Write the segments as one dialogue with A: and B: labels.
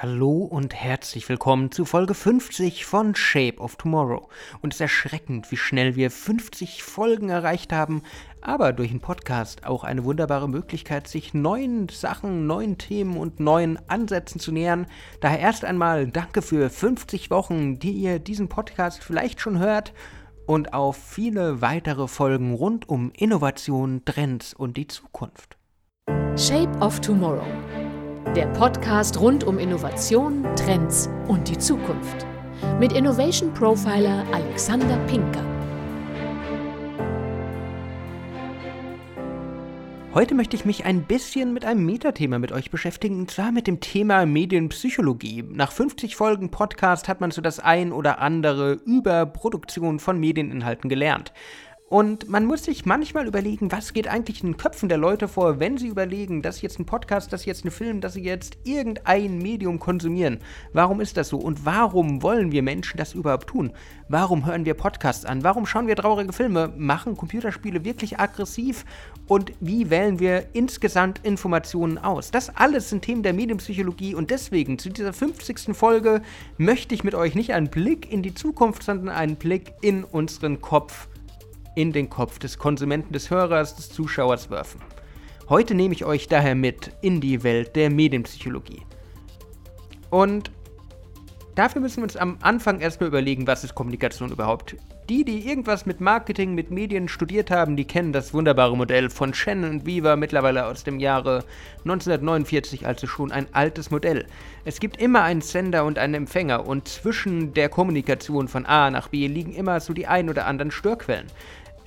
A: Hallo und herzlich willkommen zu Folge 50 von Shape of Tomorrow. Und es ist erschreckend, wie schnell wir 50 Folgen erreicht haben, aber durch den Podcast auch eine wunderbare Möglichkeit, sich neuen Sachen, neuen Themen und neuen Ansätzen zu nähern. Daher erst einmal danke für 50 Wochen, die ihr diesen Podcast vielleicht schon hört und auf viele weitere Folgen rund um Innovation, Trends und die Zukunft.
B: Shape of Tomorrow der Podcast rund um Innovation, Trends und die Zukunft. Mit Innovation Profiler Alexander Pinker.
A: Heute möchte ich mich ein bisschen mit einem Metathema mit euch beschäftigen, und zwar mit dem Thema Medienpsychologie. Nach 50 Folgen Podcast hat man so das ein oder andere über Produktion von Medieninhalten gelernt. Und man muss sich manchmal überlegen, was geht eigentlich in den Köpfen der Leute vor, wenn sie überlegen, dass jetzt ein Podcast, dass jetzt ein Film, dass sie jetzt irgendein Medium konsumieren. Warum ist das so? Und warum wollen wir Menschen das überhaupt tun? Warum hören wir Podcasts an? Warum schauen wir traurige Filme? Machen Computerspiele wirklich aggressiv? Und wie wählen wir insgesamt Informationen aus? Das alles sind Themen der Medienpsychologie und deswegen zu dieser 50. Folge möchte ich mit euch nicht einen Blick in die Zukunft, sondern einen Blick in unseren Kopf in den Kopf des Konsumenten, des Hörers, des Zuschauers werfen. Heute nehme ich euch daher mit in die Welt der Medienpsychologie. Und dafür müssen wir uns am Anfang erstmal überlegen, was ist Kommunikation überhaupt. Die, die irgendwas mit Marketing, mit Medien studiert haben, die kennen das wunderbare Modell von Shannon und Weaver, mittlerweile aus dem Jahre 1949, also schon ein altes Modell. Es gibt immer einen Sender und einen Empfänger und zwischen der Kommunikation von A nach B liegen immer so die ein oder anderen Störquellen.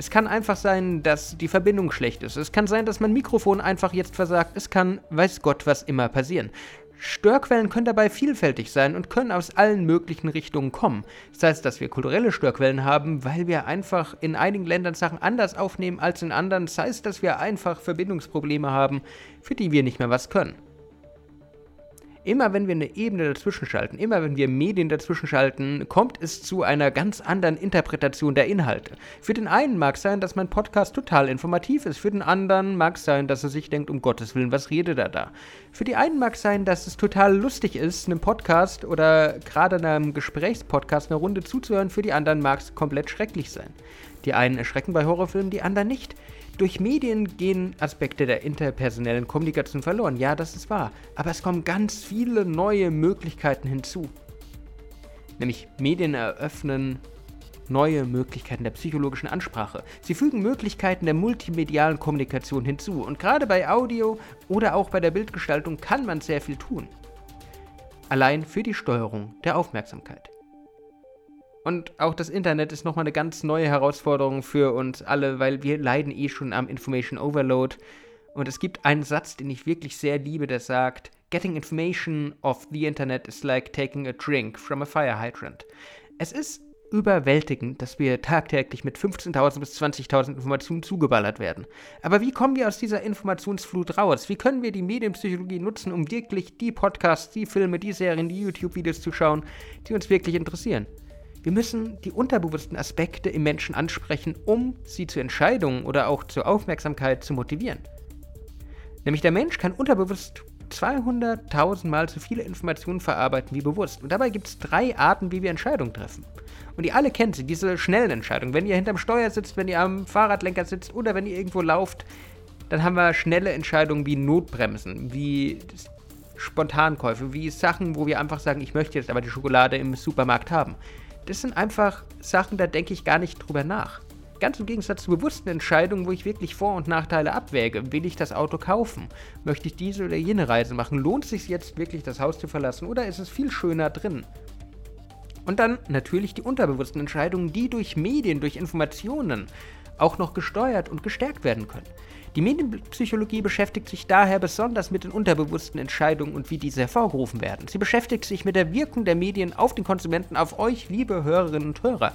A: Es kann einfach sein, dass die Verbindung schlecht ist. Es kann sein, dass mein Mikrofon einfach jetzt versagt. Es kann, weiß Gott, was immer passieren. Störquellen können dabei vielfältig sein und können aus allen möglichen Richtungen kommen. Das heißt, dass wir kulturelle Störquellen haben, weil wir einfach in einigen Ländern Sachen anders aufnehmen als in anderen. Das heißt, dass wir einfach Verbindungsprobleme haben, für die wir nicht mehr was können. Immer wenn wir eine Ebene dazwischen schalten, immer wenn wir Medien dazwischen schalten, kommt es zu einer ganz anderen Interpretation der Inhalte. Für den einen mag es sein, dass mein Podcast total informativ ist, für den anderen mag es sein, dass er sich denkt, um Gottes Willen, was redet er da? Für die einen mag es sein, dass es total lustig ist, einem Podcast oder gerade einem Gesprächspodcast eine Runde zuzuhören, für die anderen mag es komplett schrecklich sein. Die einen erschrecken bei Horrorfilmen, die anderen nicht. Durch Medien gehen Aspekte der interpersonellen Kommunikation verloren. Ja, das ist wahr. Aber es kommen ganz viele neue Möglichkeiten hinzu. Nämlich Medien eröffnen neue Möglichkeiten der psychologischen Ansprache. Sie fügen Möglichkeiten der multimedialen Kommunikation hinzu. Und gerade bei Audio oder auch bei der Bildgestaltung kann man sehr viel tun. Allein für die Steuerung der Aufmerksamkeit. Und auch das Internet ist nochmal eine ganz neue Herausforderung für uns alle, weil wir leiden eh schon am Information Overload. Und es gibt einen Satz, den ich wirklich sehr liebe, der sagt, Getting information off the Internet is like taking a drink from a fire hydrant. Es ist überwältigend, dass wir tagtäglich mit 15.000 bis 20.000 Informationen zugeballert werden. Aber wie kommen wir aus dieser Informationsflut raus? Wie können wir die Medienpsychologie nutzen, um wirklich die Podcasts, die Filme, die Serien, die YouTube-Videos zu schauen, die uns wirklich interessieren? Wir müssen die unterbewussten Aspekte im Menschen ansprechen, um sie zu Entscheidungen oder auch zur Aufmerksamkeit zu motivieren. Nämlich der Mensch kann unterbewusst 200.000 Mal so viele Informationen verarbeiten wie bewusst. Und dabei gibt es drei Arten, wie wir Entscheidungen treffen. Und ihr alle kennt sie, diese schnellen Entscheidungen. Wenn ihr hinterm Steuer sitzt, wenn ihr am Fahrradlenker sitzt oder wenn ihr irgendwo lauft, dann haben wir schnelle Entscheidungen wie Notbremsen, wie Spontankäufe, wie Sachen, wo wir einfach sagen, ich möchte jetzt aber die Schokolade im Supermarkt haben das sind einfach Sachen, da denke ich gar nicht drüber nach. Ganz im Gegensatz zu bewussten Entscheidungen, wo ich wirklich Vor- und Nachteile abwäge. Will ich das Auto kaufen? Möchte ich diese oder jene Reise machen? Lohnt es sich jetzt wirklich, das Haus zu verlassen? Oder ist es viel schöner drin? Und dann natürlich die unterbewussten Entscheidungen, die durch Medien, durch Informationen auch noch gesteuert und gestärkt werden können. Die Medienpsychologie beschäftigt sich daher besonders mit den unterbewussten Entscheidungen und wie diese hervorgerufen werden. Sie beschäftigt sich mit der Wirkung der Medien auf den Konsumenten, auf euch, liebe Hörerinnen und Hörer.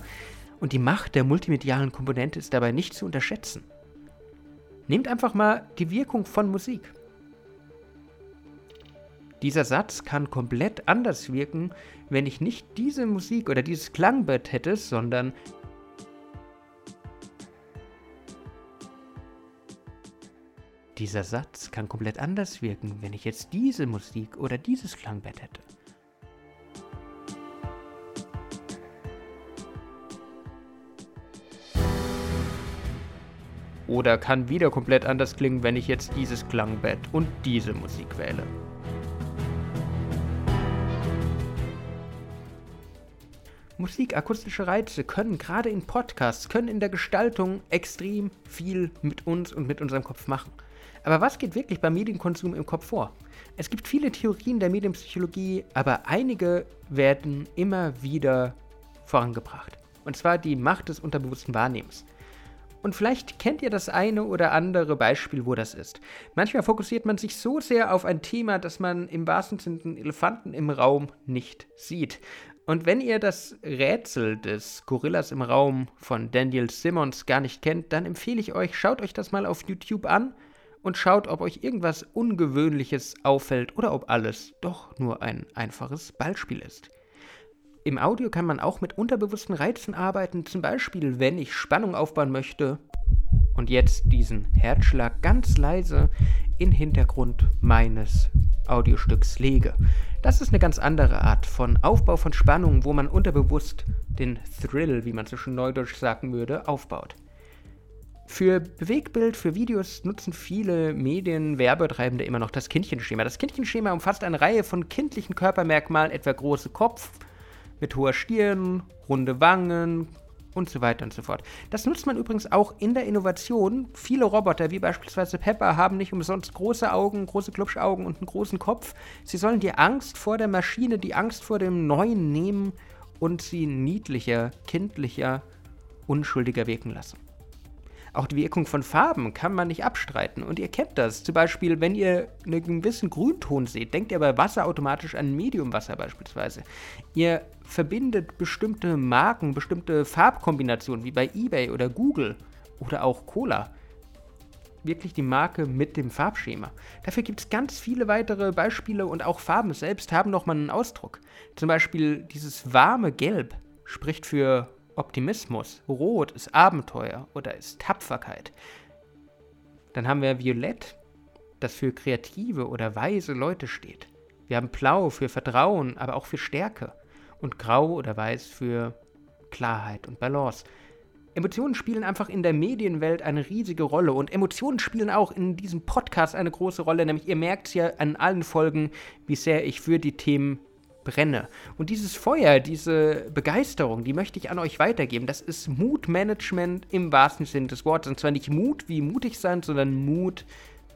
A: Und die Macht der multimedialen Komponente ist dabei nicht zu unterschätzen. Nehmt einfach mal die Wirkung von Musik. Dieser Satz kann komplett anders wirken, wenn ich nicht diese Musik oder dieses Klangbett hätte, sondern Dieser Satz kann komplett anders wirken, wenn ich jetzt diese Musik oder dieses Klangbett hätte. Oder kann wieder komplett anders klingen, wenn ich jetzt dieses Klangbett und diese Musik wähle. Musik, akustische Reize können gerade in Podcasts, können in der Gestaltung extrem viel mit uns und mit unserem Kopf machen. Aber was geht wirklich beim Medienkonsum im Kopf vor? Es gibt viele Theorien der Medienpsychologie, aber einige werden immer wieder vorangebracht. Und zwar die Macht des unterbewussten Wahrnehmens. Und vielleicht kennt ihr das eine oder andere Beispiel, wo das ist. Manchmal fokussiert man sich so sehr auf ein Thema, dass man im wahrsten Sinne den Elefanten im Raum nicht sieht. Und wenn ihr das Rätsel des Gorillas im Raum von Daniel Simmons gar nicht kennt, dann empfehle ich euch, schaut euch das mal auf YouTube an und schaut, ob euch irgendwas Ungewöhnliches auffällt oder ob alles doch nur ein einfaches Ballspiel ist. Im Audio kann man auch mit unterbewussten Reizen arbeiten, zum Beispiel wenn ich Spannung aufbauen möchte und jetzt diesen Herzschlag ganz leise in Hintergrund meines Audiostücks lege. Das ist eine ganz andere Art von Aufbau von Spannung, wo man unterbewusst den Thrill, wie man so schön neudeutsch sagen würde, aufbaut. Für Bewegtbild, für Videos nutzen viele Medien, Werbetreibende immer noch das Kindchenschema. Das Kindchenschema umfasst eine Reihe von kindlichen Körpermerkmalen, etwa große Kopf mit hoher Stirn, runde Wangen, und so weiter und so fort. Das nutzt man übrigens auch in der Innovation. Viele Roboter, wie beispielsweise Pepper, haben nicht umsonst große Augen, große Klubschaugen und einen großen Kopf. Sie sollen die Angst vor der Maschine, die Angst vor dem Neuen nehmen und sie niedlicher, kindlicher, unschuldiger wirken lassen. Auch die Wirkung von Farben kann man nicht abstreiten. Und ihr kennt das. Zum Beispiel, wenn ihr einen gewissen Grünton seht, denkt ihr bei Wasser automatisch an Mediumwasser beispielsweise. Ihr verbindet bestimmte Marken, bestimmte Farbkombinationen, wie bei eBay oder Google oder auch Cola wirklich die Marke mit dem Farbschema. Dafür gibt es ganz viele weitere Beispiele und auch Farben selbst haben nochmal einen Ausdruck. Zum Beispiel dieses warme Gelb spricht für Optimismus. Rot ist Abenteuer oder ist Tapferkeit. Dann haben wir Violett, das für kreative oder weise Leute steht. Wir haben Blau für Vertrauen, aber auch für Stärke. Und Grau oder Weiß für Klarheit und Balance. Emotionen spielen einfach in der Medienwelt eine riesige Rolle und Emotionen spielen auch in diesem Podcast eine große Rolle, nämlich ihr merkt es ja an allen Folgen, wie sehr ich für die Themen brenne. Und dieses Feuer, diese Begeisterung, die möchte ich an euch weitergeben. Das ist Mutmanagement im wahrsten Sinne des Wortes. Und zwar nicht Mut wie mutig sein, sondern Mut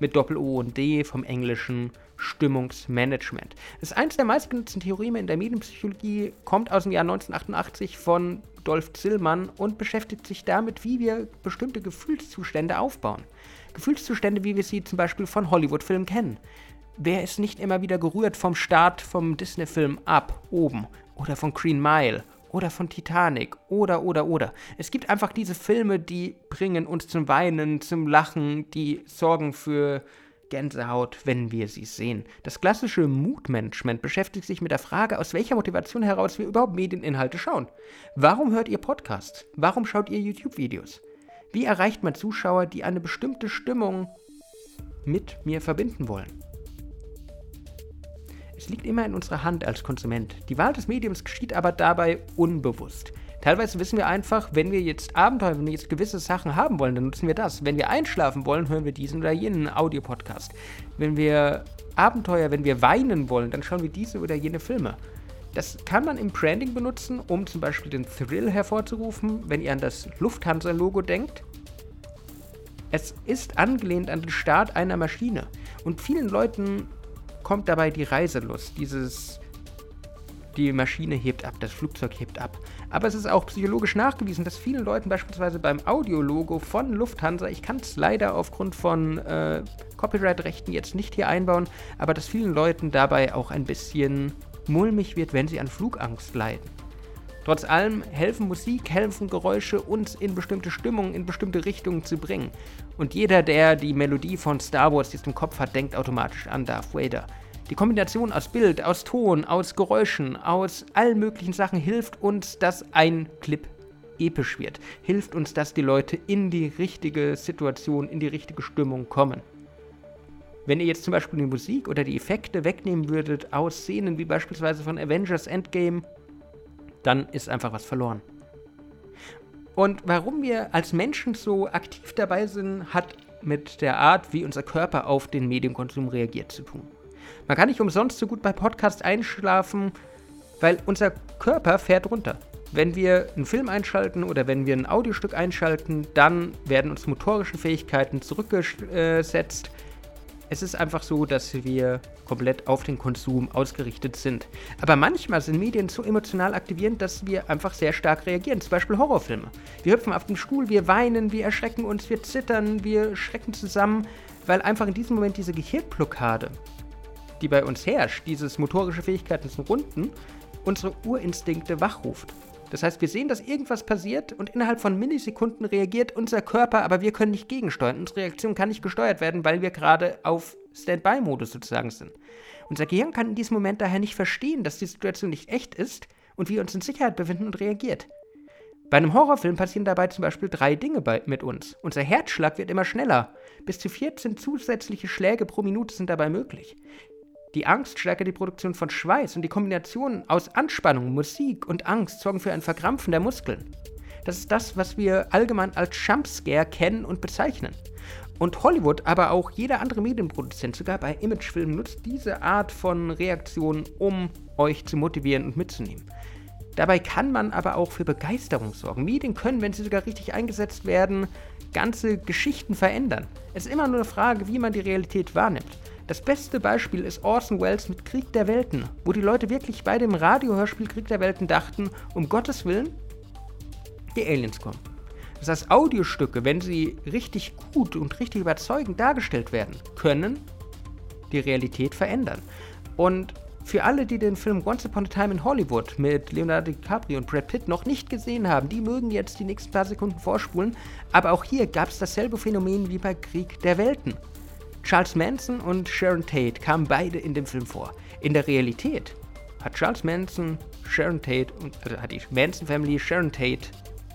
A: mit Doppel-O und D vom englischen Stimmungsmanagement. Das ist eines der meistgenutzten Theoreme in der Medienpsychologie, kommt aus dem Jahr 1988 von Dolph Zillmann und beschäftigt sich damit, wie wir bestimmte Gefühlszustände aufbauen. Gefühlszustände, wie wir sie zum Beispiel von Hollywood-Filmen kennen wer ist nicht immer wieder gerührt vom Start vom Disney-Film ab, oben, oder von Green Mile, oder von Titanic, oder, oder, oder. Es gibt einfach diese Filme, die bringen uns zum Weinen, zum Lachen, die sorgen für Gänsehaut, wenn wir sie sehen. Das klassische Mood-Management beschäftigt sich mit der Frage, aus welcher Motivation heraus wir überhaupt Medieninhalte schauen. Warum hört ihr Podcasts? Warum schaut ihr YouTube-Videos? Wie erreicht man Zuschauer, die eine bestimmte Stimmung mit mir verbinden wollen? Es liegt immer in unserer Hand als Konsument. Die Wahl des Mediums geschieht aber dabei unbewusst. Teilweise wissen wir einfach, wenn wir jetzt Abenteuer, wenn wir jetzt gewisse Sachen haben wollen, dann nutzen wir das. Wenn wir einschlafen wollen, hören wir diesen oder jenen Audiopodcast. Wenn wir Abenteuer, wenn wir weinen wollen, dann schauen wir diese oder jene Filme. Das kann man im Branding benutzen, um zum Beispiel den Thrill hervorzurufen, wenn ihr an das Lufthansa-Logo denkt. Es ist angelehnt an den Start einer Maschine. Und vielen Leuten kommt dabei die Reiselust, dieses die Maschine hebt ab, das Flugzeug hebt ab. Aber es ist auch psychologisch nachgewiesen, dass vielen Leuten beispielsweise beim Audiologo von Lufthansa, ich kann es leider aufgrund von äh, Copyright-Rechten jetzt nicht hier einbauen, aber dass vielen Leuten dabei auch ein bisschen mulmig wird, wenn sie an Flugangst leiden. Trotz allem helfen Musik, helfen Geräusche, uns in bestimmte Stimmungen, in bestimmte Richtungen zu bringen. Und jeder, der die Melodie von Star Wars jetzt im Kopf hat, denkt automatisch an Darth Vader. Die Kombination aus Bild, aus Ton, aus Geräuschen, aus allen möglichen Sachen hilft uns, dass ein Clip episch wird. Hilft uns, dass die Leute in die richtige Situation, in die richtige Stimmung kommen. Wenn ihr jetzt zum Beispiel die Musik oder die Effekte wegnehmen würdet aus Szenen wie beispielsweise von Avengers Endgame dann ist einfach was verloren. Und warum wir als Menschen so aktiv dabei sind, hat mit der Art, wie unser Körper auf den Medienkonsum reagiert, zu tun. Man kann nicht umsonst so gut bei Podcasts einschlafen, weil unser Körper fährt runter. Wenn wir einen Film einschalten oder wenn wir ein Audiostück einschalten, dann werden uns motorische Fähigkeiten zurückgesetzt. Es ist einfach so, dass wir komplett auf den Konsum ausgerichtet sind. Aber manchmal sind Medien so emotional aktivierend, dass wir einfach sehr stark reagieren. Zum Beispiel Horrorfilme. Wir hüpfen auf den Stuhl, wir weinen, wir erschrecken uns, wir zittern, wir schrecken zusammen, weil einfach in diesem Moment diese Gehirnblockade, die bei uns herrscht, dieses motorische Fähigkeiten zu runden, unsere Urinstinkte wachruft. Das heißt, wir sehen, dass irgendwas passiert und innerhalb von Millisekunden reagiert unser Körper, aber wir können nicht gegensteuern. Unsere Reaktion kann nicht gesteuert werden, weil wir gerade auf Standby-Modus sozusagen sind. Unser Gehirn kann in diesem Moment daher nicht verstehen, dass die Situation nicht echt ist und wir uns in Sicherheit befinden und reagiert. Bei einem Horrorfilm passieren dabei zum Beispiel drei Dinge bei, mit uns. Unser Herzschlag wird immer schneller. Bis zu 14 zusätzliche Schläge pro Minute sind dabei möglich. Die Angst steigert die Produktion von Schweiß und die Kombination aus Anspannung, Musik und Angst sorgen für ein Verkrampfen der Muskeln. Das ist das, was wir allgemein als Jumpscare kennen und bezeichnen. Und Hollywood, aber auch jeder andere Medienproduzent, sogar bei Imagefilmen, nutzt diese Art von Reaktion, um euch zu motivieren und mitzunehmen. Dabei kann man aber auch für Begeisterung sorgen. Medien können, wenn sie sogar richtig eingesetzt werden, ganze Geschichten verändern. Es ist immer nur eine Frage, wie man die Realität wahrnimmt. Das beste Beispiel ist Orson Welles mit Krieg der Welten, wo die Leute wirklich bei dem Radiohörspiel Krieg der Welten dachten, um Gottes Willen, die Aliens kommen. Das heißt, Audiostücke, wenn sie richtig gut und richtig überzeugend dargestellt werden, können die Realität verändern. Und für alle, die den Film Once Upon a Time in Hollywood mit Leonardo DiCaprio und Brad Pitt noch nicht gesehen haben, die mögen jetzt die nächsten paar Sekunden vorspulen. Aber auch hier gab es dasselbe Phänomen wie bei Krieg der Welten. Charles Manson und Sharon Tate kamen beide in dem Film vor. In der Realität hat Charles Manson Sharon Tate und also hat die Manson Family Sharon Tate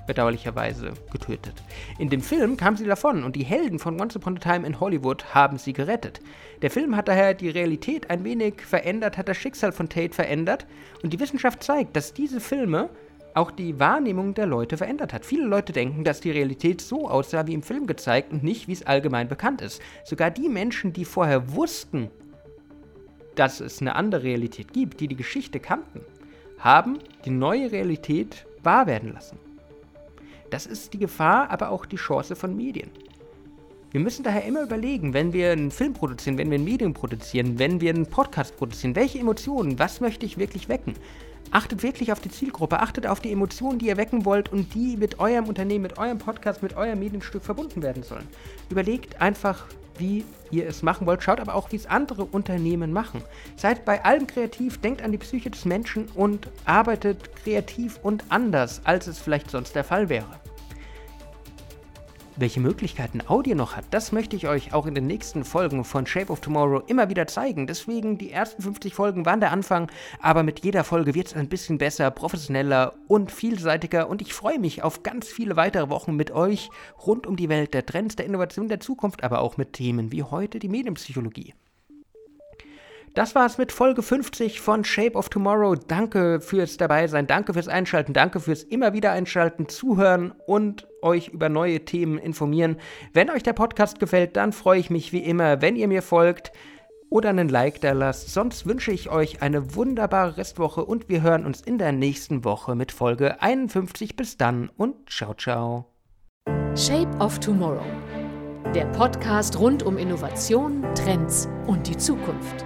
A: bedauerlicherweise getötet. In dem Film kam sie davon und die Helden von Once Upon a Time in Hollywood haben sie gerettet. Der Film hat daher die Realität ein wenig verändert, hat das Schicksal von Tate verändert und die Wissenschaft zeigt, dass diese Filme auch die Wahrnehmung der Leute verändert hat. Viele Leute denken, dass die Realität so aussah wie im Film gezeigt und nicht, wie es allgemein bekannt ist. Sogar die Menschen, die vorher wussten, dass es eine andere Realität gibt, die die Geschichte kannten, haben die neue Realität wahr werden lassen. Das ist die Gefahr, aber auch die Chance von Medien. Wir müssen daher immer überlegen, wenn wir einen Film produzieren, wenn wir ein Medium produzieren, wenn wir einen Podcast produzieren, welche Emotionen, was möchte ich wirklich wecken? Achtet wirklich auf die Zielgruppe, achtet auf die Emotionen, die ihr wecken wollt und die mit eurem Unternehmen, mit eurem Podcast, mit eurem Medienstück verbunden werden sollen. Überlegt einfach, wie ihr es machen wollt, schaut aber auch, wie es andere Unternehmen machen. Seid bei allem kreativ, denkt an die Psyche des Menschen und arbeitet kreativ und anders, als es vielleicht sonst der Fall wäre. Welche Möglichkeiten Audio noch hat, das möchte ich euch auch in den nächsten Folgen von Shape of Tomorrow immer wieder zeigen. Deswegen, die ersten 50 Folgen waren der Anfang, aber mit jeder Folge wird es ein bisschen besser, professioneller und vielseitiger und ich freue mich auf ganz viele weitere Wochen mit euch rund um die Welt der Trends, der Innovation der Zukunft, aber auch mit Themen wie heute die Medienpsychologie. Das war's mit Folge 50 von Shape of Tomorrow. Danke fürs Dabeisein, danke fürs Einschalten, danke fürs immer wieder Einschalten, Zuhören und euch über neue Themen informieren. Wenn euch der Podcast gefällt, dann freue ich mich wie immer, wenn ihr mir folgt oder einen Like da lasst. Sonst wünsche ich euch eine wunderbare Restwoche und wir hören uns in der nächsten Woche mit Folge 51. Bis dann und ciao, ciao.
B: Shape of Tomorrow. Der Podcast rund um Innovation, Trends und die Zukunft